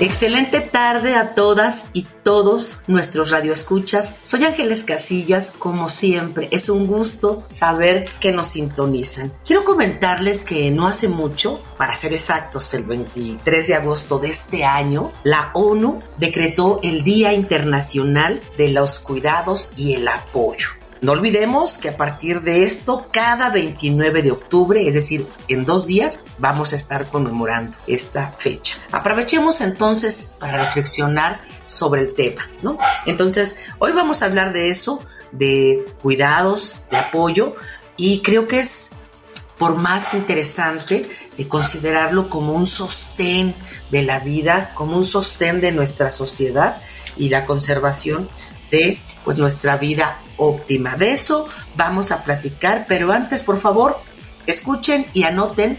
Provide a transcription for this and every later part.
Excelente tarde a todas y todos nuestros radioescuchas. Soy Ángeles Casillas, como siempre. Es un gusto saber que nos sintonizan. Quiero comentarles que no hace mucho, para ser exactos, el 23 de agosto de este año, la ONU decretó el Día Internacional de los Cuidados y el Apoyo. No olvidemos que a partir de esto, cada 29 de octubre, es decir, en dos días, vamos a estar conmemorando esta fecha. Aprovechemos entonces para reflexionar sobre el tema, ¿no? Entonces, hoy vamos a hablar de eso, de cuidados, de apoyo, y creo que es por más interesante de considerarlo como un sostén de la vida, como un sostén de nuestra sociedad y la conservación de pues nuestra vida óptima. De eso vamos a platicar, pero antes, por favor, escuchen y anoten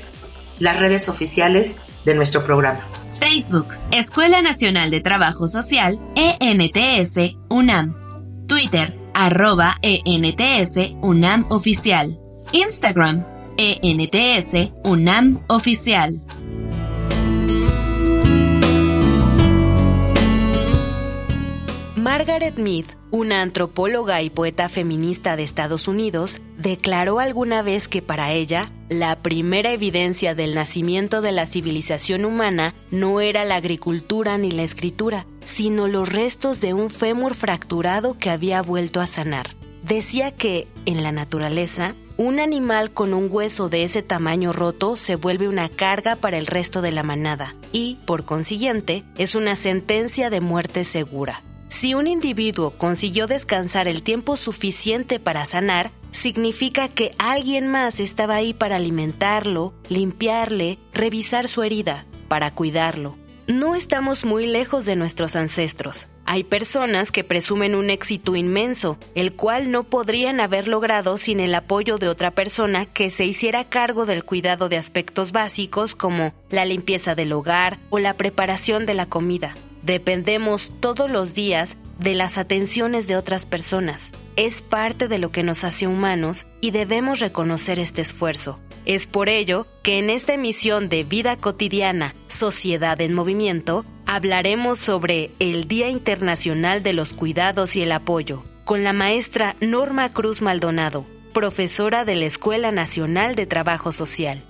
las redes oficiales de nuestro programa. Facebook, Escuela Nacional de Trabajo Social, ENTS, UNAM. Twitter, arroba ENTS, UNAM Oficial. Instagram, ENTS, UNAM Oficial. Margaret Mead, una antropóloga y poeta feminista de Estados Unidos, declaró alguna vez que para ella, la primera evidencia del nacimiento de la civilización humana no era la agricultura ni la escritura, sino los restos de un fémur fracturado que había vuelto a sanar. Decía que, en la naturaleza, un animal con un hueso de ese tamaño roto se vuelve una carga para el resto de la manada y, por consiguiente, es una sentencia de muerte segura. Si un individuo consiguió descansar el tiempo suficiente para sanar, significa que alguien más estaba ahí para alimentarlo, limpiarle, revisar su herida, para cuidarlo. No estamos muy lejos de nuestros ancestros. Hay personas que presumen un éxito inmenso, el cual no podrían haber logrado sin el apoyo de otra persona que se hiciera cargo del cuidado de aspectos básicos como la limpieza del hogar o la preparación de la comida. Dependemos todos los días de las atenciones de otras personas. Es parte de lo que nos hace humanos y debemos reconocer este esfuerzo. Es por ello que en esta emisión de Vida Cotidiana, Sociedad en Movimiento, hablaremos sobre el Día Internacional de los Cuidados y el Apoyo, con la maestra Norma Cruz Maldonado, profesora de la Escuela Nacional de Trabajo Social.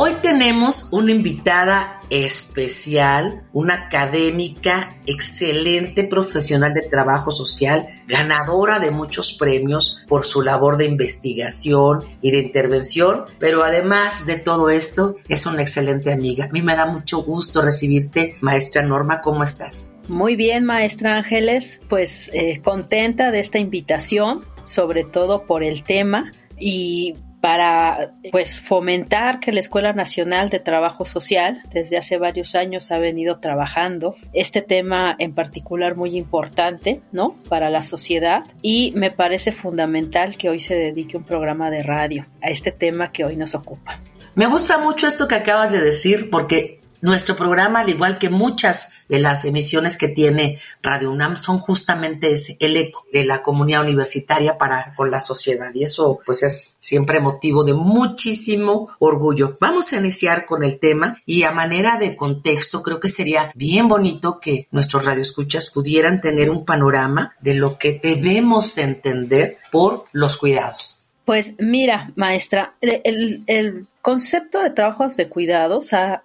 Hoy tenemos una invitada especial, una académica, excelente profesional de trabajo social, ganadora de muchos premios por su labor de investigación y de intervención, pero además de todo esto, es una excelente amiga. A mí me da mucho gusto recibirte, maestra Norma, ¿cómo estás? Muy bien, maestra Ángeles, pues eh, contenta de esta invitación, sobre todo por el tema y para pues fomentar que la Escuela Nacional de Trabajo Social desde hace varios años ha venido trabajando este tema en particular muy importante, ¿no? para la sociedad y me parece fundamental que hoy se dedique un programa de radio a este tema que hoy nos ocupa. Me gusta mucho esto que acabas de decir porque nuestro programa, al igual que muchas de las emisiones que tiene Radio UNAM, son justamente ese, el eco de la comunidad universitaria para con la sociedad. Y eso, pues, es siempre motivo de muchísimo orgullo. Vamos a iniciar con el tema y a manera de contexto, creo que sería bien bonito que nuestros radioescuchas pudieran tener un panorama de lo que debemos entender por los cuidados. Pues mira, maestra, el, concepto de trabajos de cuidados ha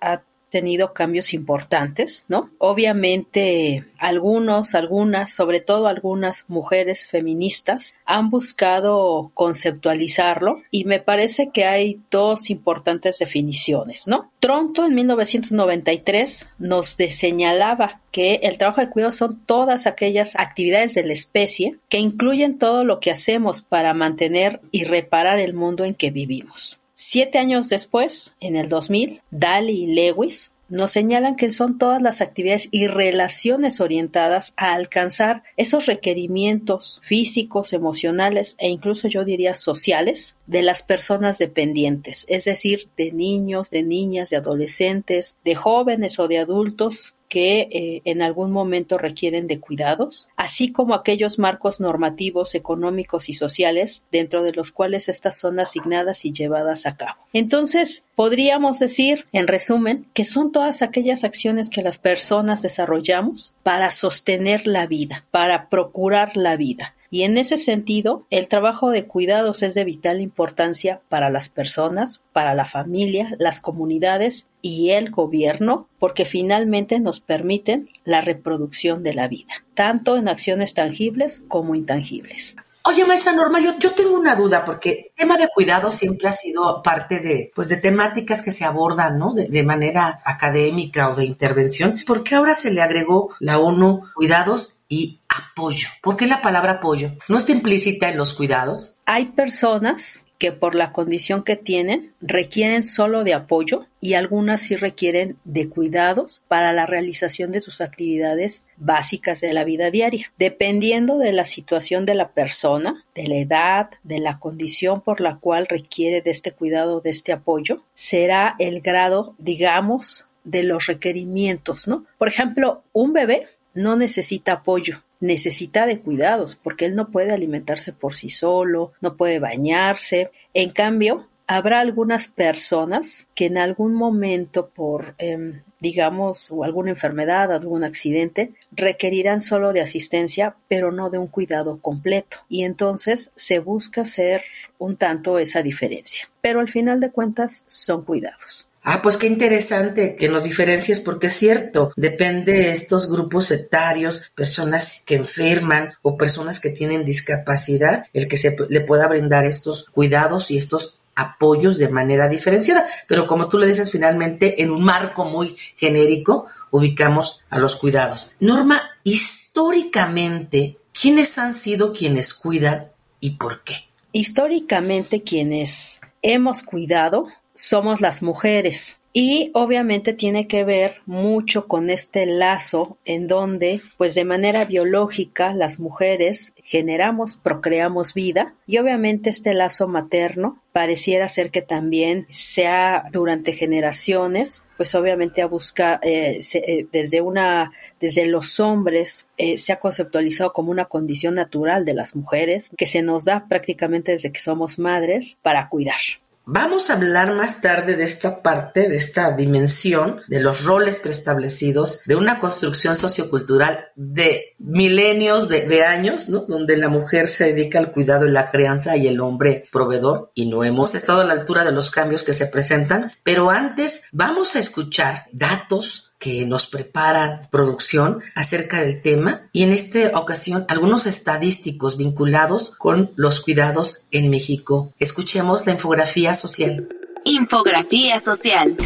tenido cambios importantes, ¿no? Obviamente algunos, algunas, sobre todo algunas mujeres feministas han buscado conceptualizarlo y me parece que hay dos importantes definiciones, ¿no? Tronto en 1993 nos señalaba que el trabajo de cuidado son todas aquellas actividades de la especie que incluyen todo lo que hacemos para mantener y reparar el mundo en que vivimos. Siete años después, en el 2000, Daly y Lewis nos señalan que son todas las actividades y relaciones orientadas a alcanzar esos requerimientos físicos, emocionales e incluso yo diría sociales de las personas dependientes, es decir, de niños, de niñas, de adolescentes, de jóvenes o de adultos que eh, en algún momento requieren de cuidados, así como aquellos marcos normativos, económicos y sociales dentro de los cuales estas son asignadas y llevadas a cabo. Entonces, podríamos decir, en resumen, que son todas aquellas acciones que las personas desarrollamos para sostener la vida, para procurar la vida. Y en ese sentido, el trabajo de cuidados es de vital importancia para las personas, para la familia, las comunidades y el gobierno, porque finalmente nos permiten la reproducción de la vida, tanto en acciones tangibles como intangibles. Oye, maestra Norma, yo, yo, tengo una duda, porque el tema de cuidado siempre ha sido parte de, pues, de temáticas que se abordan, ¿no? De, de, manera académica o de intervención. ¿Por qué ahora se le agregó la ONU cuidados y apoyo. ¿Por qué la palabra apoyo? ¿No está implícita en los cuidados? Hay personas que por la condición que tienen requieren solo de apoyo y algunas sí requieren de cuidados para la realización de sus actividades básicas de la vida diaria. Dependiendo de la situación de la persona, de la edad, de la condición por la cual requiere de este cuidado, de este apoyo, será el grado, digamos, de los requerimientos, ¿no? Por ejemplo, un bebé no necesita apoyo, necesita de cuidados, porque él no puede alimentarse por sí solo, no puede bañarse. En cambio, habrá algunas personas que en algún momento por eh, digamos alguna enfermedad, algún accidente, requerirán solo de asistencia, pero no de un cuidado completo. Y entonces se busca hacer un tanto esa diferencia. Pero al final de cuentas son cuidados. Ah, pues qué interesante que nos diferencies porque es cierto, depende de estos grupos etarios, personas que enferman o personas que tienen discapacidad, el que se le pueda brindar estos cuidados y estos apoyos de manera diferenciada. Pero como tú le dices, finalmente en un marco muy genérico ubicamos a los cuidados. Norma, históricamente, ¿quiénes han sido quienes cuidan y por qué? Históricamente quienes hemos cuidado somos las mujeres. Y obviamente tiene que ver mucho con este lazo en donde, pues de manera biológica, las mujeres generamos, procreamos vida y obviamente este lazo materno pareciera ser que también sea durante generaciones, pues obviamente a buscar eh, eh, desde una, desde los hombres eh, se ha conceptualizado como una condición natural de las mujeres que se nos da prácticamente desde que somos madres para cuidar. Vamos a hablar más tarde de esta parte, de esta dimensión, de los roles preestablecidos, de una construcción sociocultural de milenios de, años, ¿no? Donde la mujer se dedica al cuidado y la crianza y el hombre proveedor, y no hemos estado a la altura de los cambios que se presentan. Pero antes vamos a escuchar datos que nos preparan producción acerca del tema y en esta ocasión algunos estadísticos vinculados con los cuidados en México. Escuchemos la infografía social. Infografía social.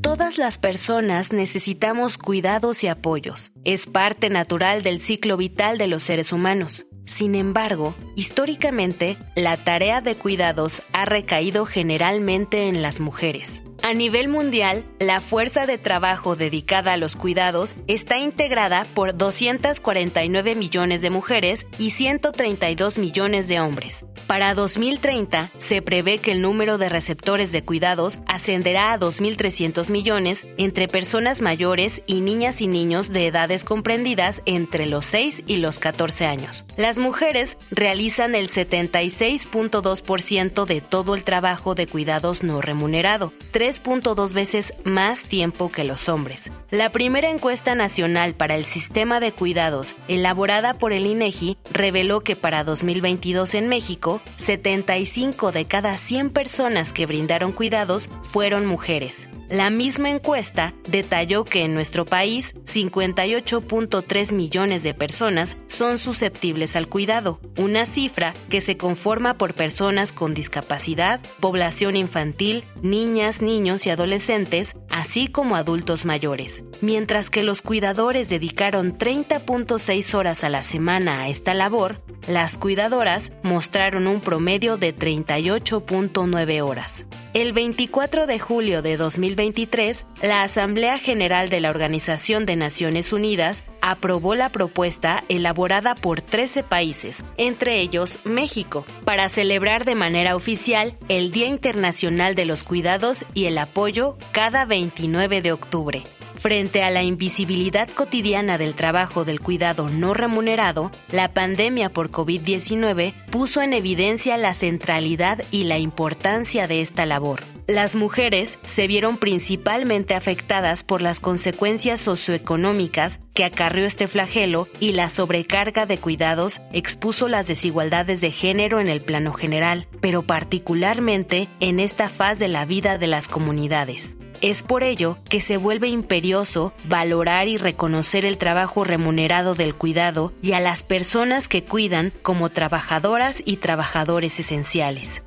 Todas las personas necesitamos cuidados y apoyos. Es parte natural del ciclo vital de los seres humanos. Sin embargo, históricamente, la tarea de cuidados ha recaído generalmente en las mujeres. A nivel mundial, la fuerza de trabajo dedicada a los cuidados está integrada por 249 millones de mujeres y 132 millones de hombres. Para 2030, se prevé que el número de receptores de cuidados ascenderá a 2.300 millones entre personas mayores y niñas y niños de edades comprendidas entre los 6 y los 14 años. Las mujeres realizan el 76.2% de todo el trabajo de cuidados no remunerado, 3.2 veces más tiempo que los hombres. La primera encuesta nacional para el sistema de cuidados, elaborada por el INEGI, reveló que para 2022 en México, 75 de cada 100 personas que brindaron cuidados fueron mujeres. La misma encuesta detalló que en nuestro país 58.3 millones de personas son susceptibles al cuidado, una cifra que se conforma por personas con discapacidad, población infantil, niñas, niños y adolescentes, así como adultos mayores. Mientras que los cuidadores dedicaron 30.6 horas a la semana a esta labor, las cuidadoras mostraron un promedio de 38.9 horas. El 24 de julio de 2023, la Asamblea General de la Organización de Naciones Unidas aprobó la propuesta elaborada por 13 países, entre ellos México, para celebrar de manera oficial el Día Internacional de los Cuidados y el Apoyo cada 29 de octubre. Frente a la invisibilidad cotidiana del trabajo del cuidado no remunerado, la pandemia por COVID-19 puso en evidencia la centralidad y la importancia de esta labor. Las mujeres se vieron principalmente afectadas por las consecuencias socioeconómicas que acarrió este flagelo y la sobrecarga de cuidados expuso las desigualdades de género en el plano general, pero particularmente en esta faz de la vida de las comunidades. Es por ello que se vuelve imperioso valorar y reconocer el trabajo remunerado del cuidado y a las personas que cuidan como trabajadoras y trabajadores esenciales.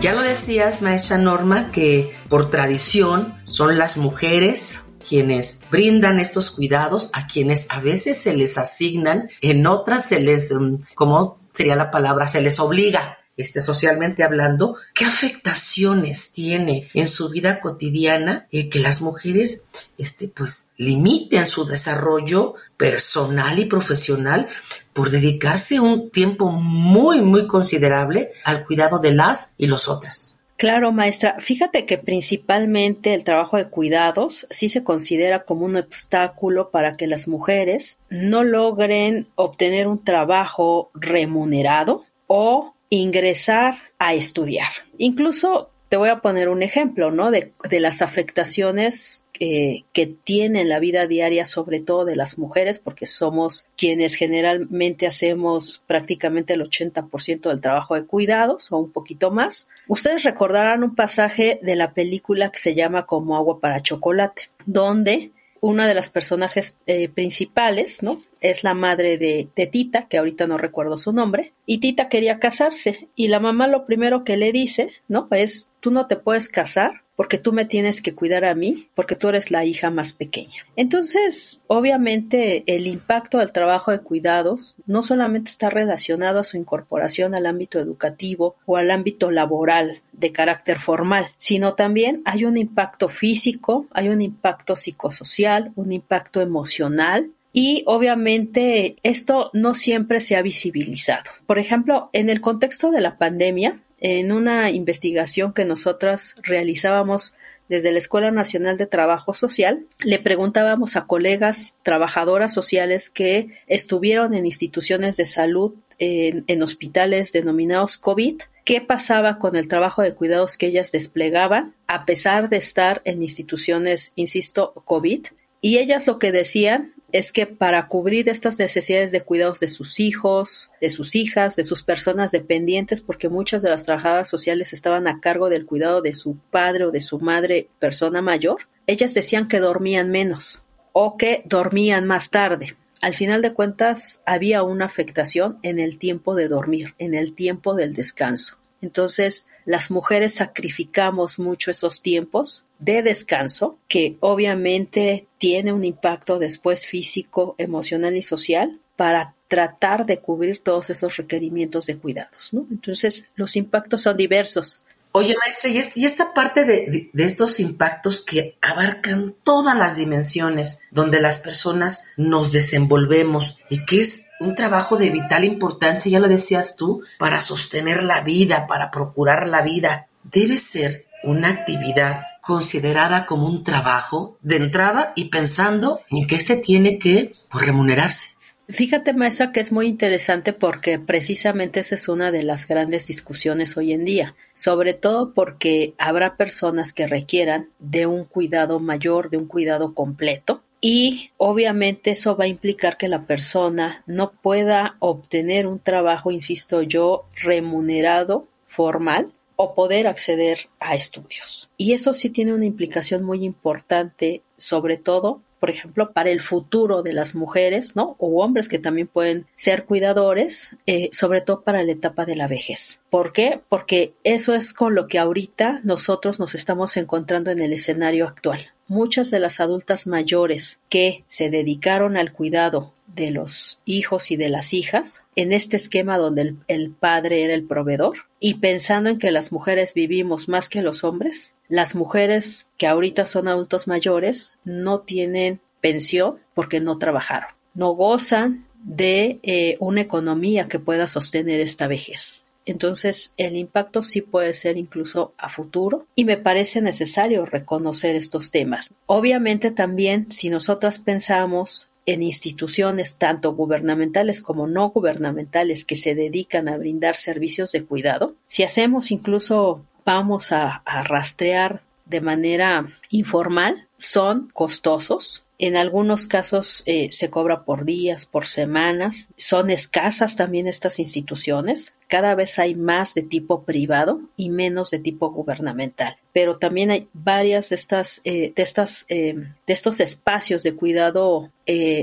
Ya lo decías, maestra Norma, que por tradición son las mujeres quienes brindan estos cuidados, a quienes a veces se les asignan, en otras se les, mm, como sería la palabra, se les obliga este, socialmente hablando, qué afectaciones tiene en su vida cotidiana eh, que las mujeres este, pues, limiten su desarrollo personal y profesional por dedicarse un tiempo muy, muy considerable al cuidado de las y los otras. Claro, maestra. Fíjate que principalmente el trabajo de cuidados sí se considera como un obstáculo para que las mujeres no logren obtener un trabajo remunerado o ingresar a estudiar. Incluso te voy a poner un ejemplo, ¿no? De, las afectaciones que, que tiene la vida diaria, sobre todo de las mujeres, porque somos quienes generalmente hacemos prácticamente el 80% del trabajo de cuidados o un poquito más. Ustedes recordarán un pasaje de la película que se llama Como agua para chocolate, donde una de las personajes eh, principales, ¿no? Es la madre de, de, Tita, que ahorita no recuerdo su nombre, y Tita quería casarse, y la mamá lo primero que le dice, ¿no? Es, tú no te puedes casar porque tú me tienes que cuidar a mí, porque tú eres la hija más pequeña. Entonces, obviamente, el impacto del trabajo de cuidados no solamente está relacionado a su incorporación al ámbito educativo o al ámbito laboral de carácter formal, sino también hay un impacto físico, hay un impacto psicosocial, un impacto emocional, y obviamente esto no siempre se ha visibilizado. Por ejemplo, en el contexto de la pandemia, en una investigación que nosotras realizábamos desde la Escuela Nacional de Trabajo Social, le preguntábamos a colegas trabajadoras sociales que estuvieron en instituciones de salud en, en, hospitales denominados COVID, qué pasaba con el trabajo de cuidados que ellas desplegaban a pesar de estar en instituciones, insisto, COVID. Y ellas lo que decían es que para cubrir estas necesidades de cuidados de sus hijos, de sus hijas, de sus personas dependientes, porque muchas de las trabajadoras sociales estaban a cargo del cuidado de su padre o de su madre persona mayor, ellas decían que dormían menos o que dormían más tarde. Al final de cuentas, había una afectación en el tiempo de dormir, en el tiempo del descanso. Entonces, las mujeres sacrificamos mucho esos tiempos de descanso, que obviamente tiene un impacto después físico, emocional y social para tratar de cubrir todos esos requerimientos de cuidados. ¿no? Entonces, los impactos son diversos. Oye, maestra, y, esta parte de, de, estos impactos que abarcan todas las dimensiones donde las personas nos desenvolvemos y que es un trabajo de vital importancia, ya lo decías tú, para sostener la vida, para procurar la vida. Debe ser una actividad considerada como un trabajo de entrada y pensando en que éste tiene que pues, remunerarse. Fíjate, maestra, que es muy interesante porque precisamente esa es una de las grandes discusiones hoy en día, sobre todo porque habrá personas que requieran de un cuidado mayor, de un cuidado completo, y obviamente eso va a implicar que la persona no pueda obtener un trabajo, insisto yo, remunerado formal o poder acceder a estudios. Y eso sí tiene una implicación muy importante, sobre todo por ejemplo, para el futuro de las mujeres, ¿no? O hombres que también pueden ser cuidadores, eh, sobre todo para la etapa de la vejez. ¿Por qué? Porque eso es con lo que ahorita nosotros nos estamos encontrando en el escenario actual. Muchas de las adultas mayores que se dedicaron al cuidado de los hijos y de las hijas, en este esquema donde el, padre era el proveedor, y pensando en que las mujeres vivimos más que los hombres, las mujeres que ahorita son adultos mayores no tienen pensión porque no trabajaron, no gozan de eh, una economía que pueda sostener esta vejez. Entonces el impacto sí puede ser incluso a futuro y me parece necesario reconocer estos temas. Obviamente también si nosotras pensamos en instituciones tanto gubernamentales como no gubernamentales que se dedican a brindar servicios de cuidado, si hacemos incluso vamos a, a rastrear de manera informal, son costosos, en algunos casos eh, se cobra por días, por semanas. Son escasas también estas instituciones. Cada vez hay más de tipo privado y menos de tipo gubernamental. Pero también hay varias de estas, eh, de estas, eh, de estos espacios de cuidado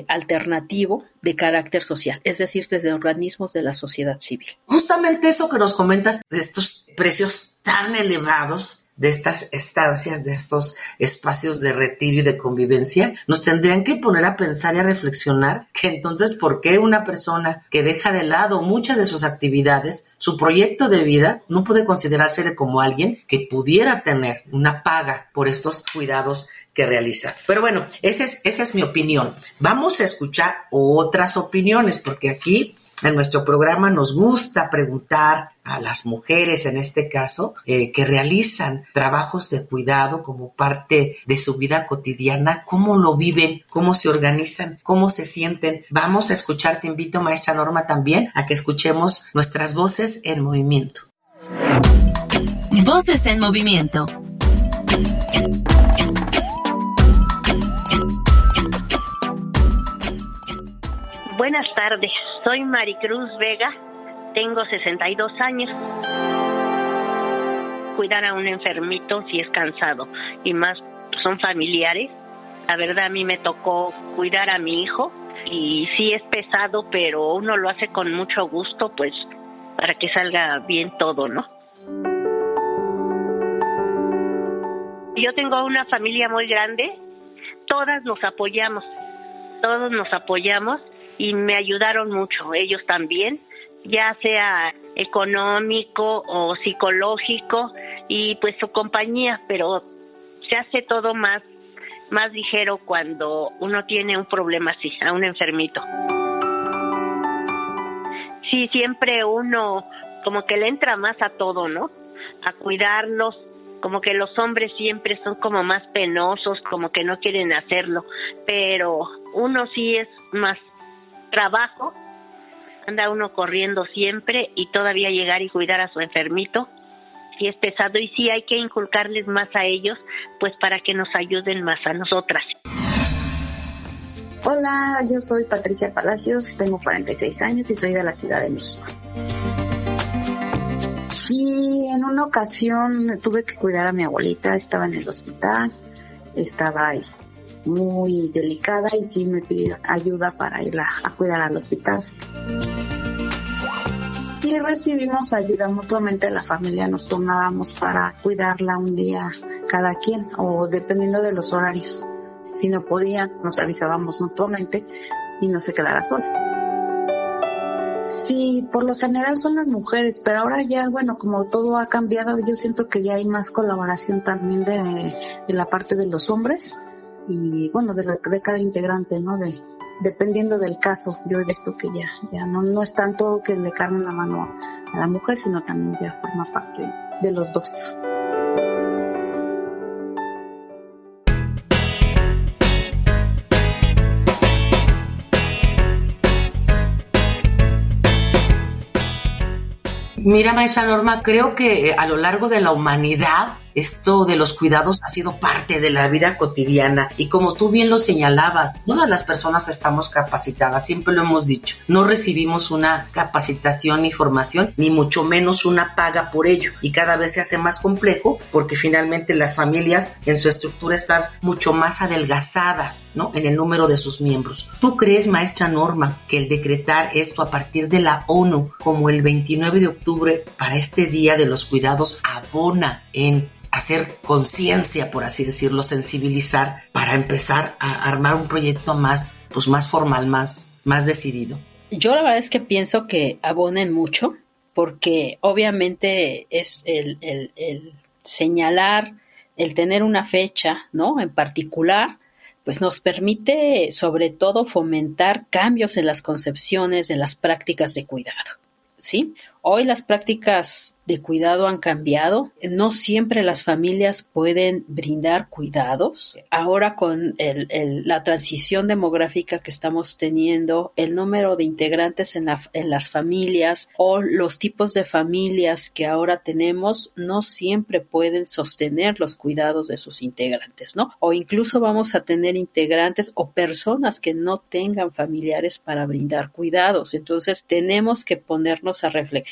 alternativo de carácter social, es decir, desde organismos de la sociedad civil. Justamente eso que nos comentas de estos precios tan elevados de estas estancias, de estos espacios de retiro y de convivencia, nos tendrían que poner a pensar y a reflexionar que entonces, ¿por qué una persona que deja de lado muchas de sus actividades, su proyecto de vida, no puede considerarse como alguien que pudiera tener una paga por estos cuidados que realiza. Pero bueno, esa es, esa es mi opinión. Vamos a escuchar otras opiniones, porque aquí en nuestro programa nos gusta preguntar a las mujeres, en este caso, eh, que realizan trabajos de cuidado como parte de su vida cotidiana, cómo lo viven, cómo se organizan, cómo se sienten. Vamos a escuchar, te invito, maestra Norma, también a que escuchemos nuestras voces en movimiento. Voces en movimiento. Buenas tardes, soy Maricruz Vega, tengo 62 años. Cuidar a un enfermito si es cansado y más son familiares. La verdad a mí me tocó cuidar a mi hijo y sí es pesado, pero uno lo hace con mucho gusto, pues para que salga bien todo, ¿no? Yo tengo una familia muy grande, todas nos apoyamos, todos nos apoyamos y me ayudaron mucho, ellos también, ya sea económico o psicológico y pues su compañía, pero se hace todo más más ligero cuando uno tiene un problema así, a un enfermito. Sí, siempre uno como que le entra más a todo, ¿no? A cuidarlos, como que los hombres siempre son como más penosos, como que no quieren hacerlo, pero uno sí es más trabajo, anda uno corriendo siempre y todavía llegar y cuidar a su enfermito, si es pesado y sí hay que inculcarles más a ellos, pues para que nos ayuden más a nosotras. Hola, yo soy Patricia Palacios, tengo 46 años y soy de la Ciudad de México. Sí, en una ocasión tuve que cuidar a mi abuelita, estaba en el hospital, estaba este, muy delicada y sí me pidió ayuda para irla a cuidar al hospital. Sí recibimos ayuda mutuamente, la familia nos tomábamos para cuidarla un día cada quien o dependiendo de los horarios. Si no podían, nos avisábamos mutuamente y no se quedara sola. Sí, por lo general son las mujeres, pero ahora ya, bueno, como todo ha cambiado, yo siento que ya hay más colaboración también de, de la parte de los hombres y bueno, de, la, de cada integrante, ¿no? De, dependiendo del caso, yo he visto que ya, ya no, no es tanto que le carguen la mano a la mujer, sino también ya forma parte de los dos. Mira, Maestra Norma, creo que eh, a lo largo de la humanidad esto de los cuidados ha sido parte de la vida cotidiana y como tú bien lo señalabas, todas las personas estamos capacitadas, siempre lo hemos dicho, no recibimos una capacitación ni formación, ni mucho menos una paga por ello y cada vez se hace más complejo porque finalmente las familias en su estructura están mucho más adelgazadas, ¿no? En el número de sus miembros. ¿Tú crees, maestra Norma, que el decretar esto a partir de la ONU como el 29 de octubre para este Día de los Cuidados abona en hacer conciencia, por así decirlo, sensibilizar para empezar a armar un proyecto más, pues más formal, más, más decidido. Yo la verdad es que pienso que abonen mucho, porque obviamente es el, el, el señalar, el tener una fecha, ¿no? En particular, pues nos permite sobre todo fomentar cambios en las concepciones de las prácticas de cuidado. ¿Sí? Hoy las prácticas de cuidado han cambiado. No siempre las familias pueden brindar cuidados. Ahora con la transición demográfica que estamos teniendo, el número de integrantes en, en las familias o los tipos de familias que ahora tenemos no siempre pueden sostener los cuidados de sus integrantes, ¿no? O incluso vamos a tener integrantes o personas que no tengan familiares para brindar cuidados. Entonces tenemos que ponernos a reflexionar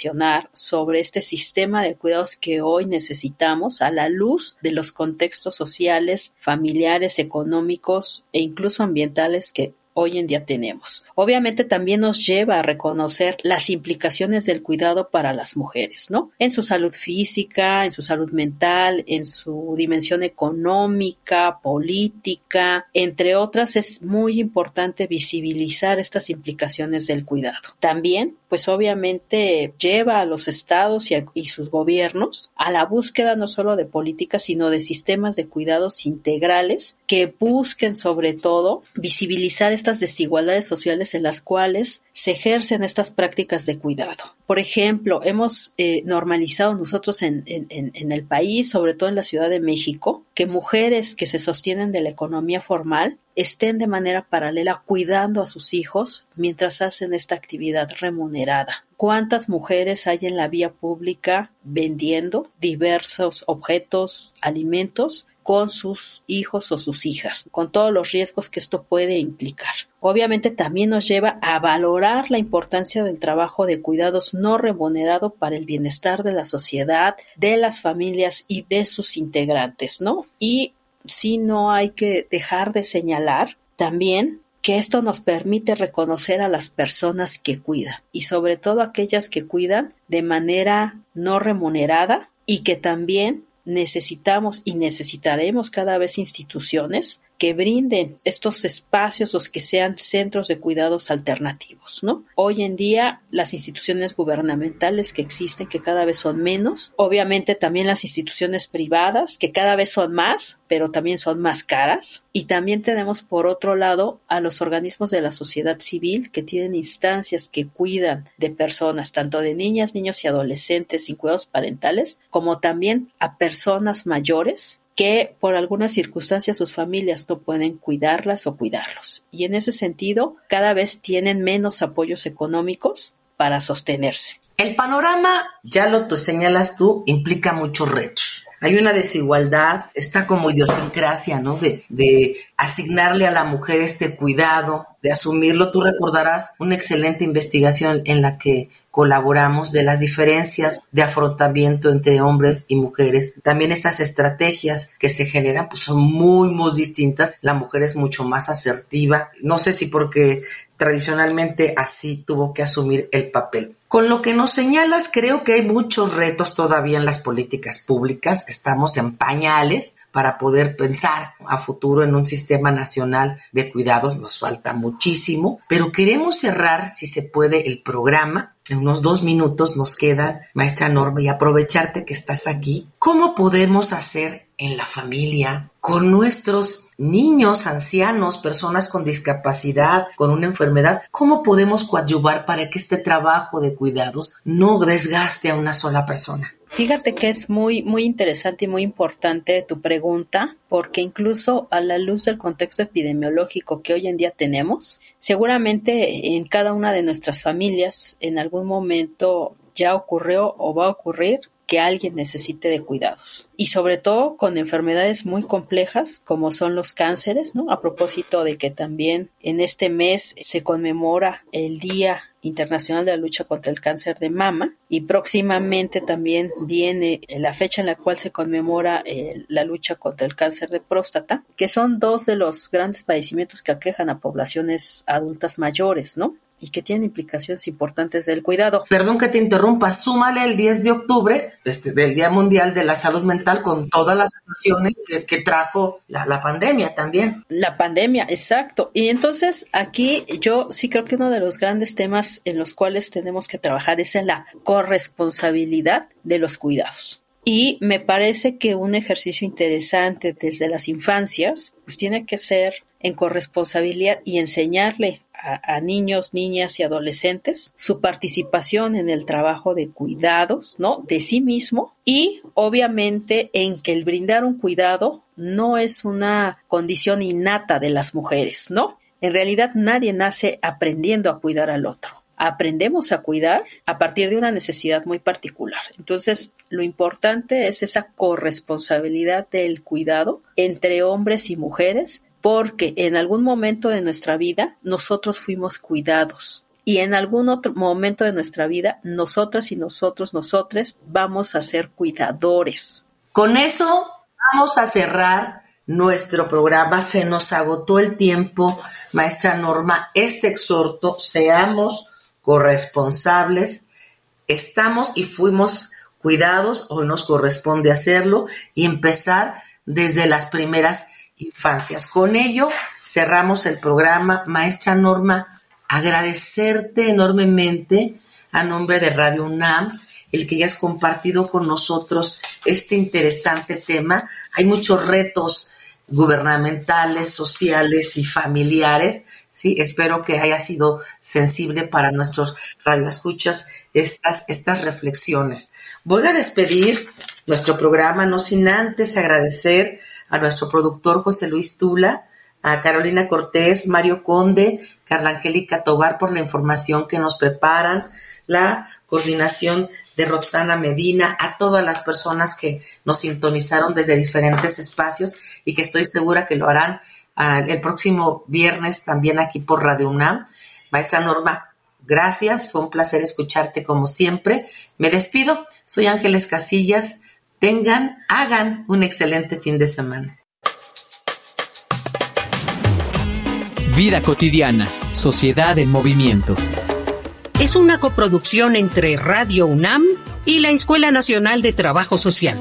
sobre este sistema de cuidados que hoy necesitamos a la luz de los contextos sociales, familiares, económicos e incluso ambientales que hoy en día tenemos. Obviamente también nos lleva a reconocer las implicaciones del cuidado para las mujeres, ¿no? En su salud física, en su salud mental, en su dimensión económica, política, entre otras, es muy importante visibilizar estas implicaciones del cuidado. También pues obviamente lleva a los estados y, y, sus gobiernos a la búsqueda no solo de políticas, sino de sistemas de cuidados integrales que busquen sobre todo visibilizar estas desigualdades sociales en las cuales se ejercen estas prácticas de cuidado. Por ejemplo, hemos eh, normalizado nosotros en, en, en, el país, sobre todo en la Ciudad de México, que mujeres que se sostienen de la economía formal estén de manera paralela cuidando a sus hijos mientras hacen esta actividad remunerada. ¿Cuántas mujeres hay en la vía pública vendiendo diversos objetos, alimentos con sus hijos o sus hijas, con todos los riesgos que esto puede implicar. Obviamente también nos lleva a valorar la importancia del trabajo de cuidados no remunerado para el bienestar de la sociedad, de las familias y de sus integrantes, ¿no? Y si no hay que dejar de señalar también que esto nos permite reconocer a las personas que cuidan y sobre todo aquellas que cuidan de manera no remunerada y que también necesitamos y necesitaremos cada vez instituciones que brinden estos espacios los que sean centros de cuidados alternativos, ¿no? Hoy en día las instituciones gubernamentales que existen que cada vez son menos, obviamente también las instituciones privadas que cada vez son más, pero también son más caras y también tenemos por otro lado a los organismos de la sociedad civil que tienen instancias que cuidan de personas, tanto de niñas, niños y adolescentes sin cuidados parentales, como también a personas mayores que por algunas circunstancias sus familias no pueden cuidarlas o cuidarlos. Y en ese sentido, cada vez tienen menos apoyos económicos para sostenerse. El panorama, ya lo señalas tú, implica muchos retos hay una desigualdad, está como idiosincrasia, ¿no? De, de, asignarle a la mujer este cuidado, de asumirlo. Tú recordarás una excelente investigación en la que colaboramos de las diferencias de afrontamiento entre hombres y mujeres. También estas estrategias que se generan pues son muy, muy distintas. La mujer es mucho más asertiva. No sé si porque tradicionalmente así tuvo que asumir el papel. Con lo que nos señalas, creo que hay muchos retos todavía en las políticas públicas. Estamos en pañales para poder pensar a futuro en un sistema nacional de cuidados. Nos falta muchísimo, pero queremos cerrar, si se puede, el programa en unos dos minutos nos quedan, maestra Norma, y aprovecharte que estás aquí. ¿Cómo podemos hacer en la familia con nuestros niños, ancianos, personas con discapacidad, con una enfermedad? ¿Cómo podemos coadyuvar para que este trabajo de cuidados no desgaste a una sola persona? Fíjate que es muy, muy interesante y muy importante tu pregunta, porque incluso a la luz del contexto epidemiológico que hoy en día tenemos, seguramente en cada una de nuestras familias en algún momento ya ocurrió o va a ocurrir que alguien necesite de cuidados. Y sobre todo con enfermedades muy complejas como son los cánceres, ¿no? A propósito de que también en este mes se conmemora el Día Internacional de la Lucha contra el Cáncer de Mama y próximamente también viene la fecha en la cual se conmemora eh, la lucha contra el cáncer de próstata, que son dos de los grandes padecimientos que aquejan a poblaciones adultas mayores, ¿no? Y que tienen implicaciones importantes del cuidado. Perdón que te interrumpa, súmale el 10 de octubre este, del Día Mundial de la Salud Mental con todas las acciones que, trajo la, la, pandemia también. La pandemia, exacto. Y entonces aquí yo sí creo que uno de los grandes temas en los cuales tenemos que trabajar es en la corresponsabilidad de los cuidados. Y me parece que un ejercicio interesante desde las infancias, pues tiene que ser en corresponsabilidad y enseñarle a, niños, niñas y adolescentes su participación en el trabajo de cuidados, ¿no? De sí mismo y obviamente en que el brindar un cuidado no es una condición innata de las mujeres, ¿no? En realidad nadie nace aprendiendo a cuidar al otro. Aprendemos a cuidar a partir de una necesidad muy particular. Entonces, lo importante es esa corresponsabilidad del cuidado entre hombres y mujeres porque en algún momento de nuestra vida nosotros fuimos cuidados y en algún otro momento de nuestra vida nosotras y nosotros, nosotros vamos a ser cuidadores. Con eso vamos a cerrar nuestro programa. Se nos agotó el tiempo, maestra Norma. Este exhorto, seamos corresponsables, estamos y fuimos cuidados o nos corresponde hacerlo y empezar desde las primeras infancias. Con ello cerramos el programa. Maestra Norma, agradecerte enormemente a nombre de Radio UNAM el que hayas compartido con nosotros este interesante tema. Hay muchos retos gubernamentales, sociales y familiares. Sí, espero que haya sido sensible para nuestros radioescuchas estas, estas reflexiones. Voy a despedir nuestro programa, no sin antes agradecer a nuestro productor José Luis Tula, a Carolina Cortés, Mario Conde, Carla Angélica Tobar por la información que nos preparan, la coordinación de Roxana Medina, a todas las personas que nos sintonizaron desde diferentes espacios y que estoy segura que lo harán ah, el próximo viernes también aquí por Radio UNAM. Maestra Norma, gracias, fue un placer escucharte como siempre. Me despido, soy Ángeles Casillas tengan, hagan un excelente fin de semana. Vida cotidiana, sociedad en movimiento. Es una coproducción entre Radio UNAM y la Escuela Nacional de Trabajo Social.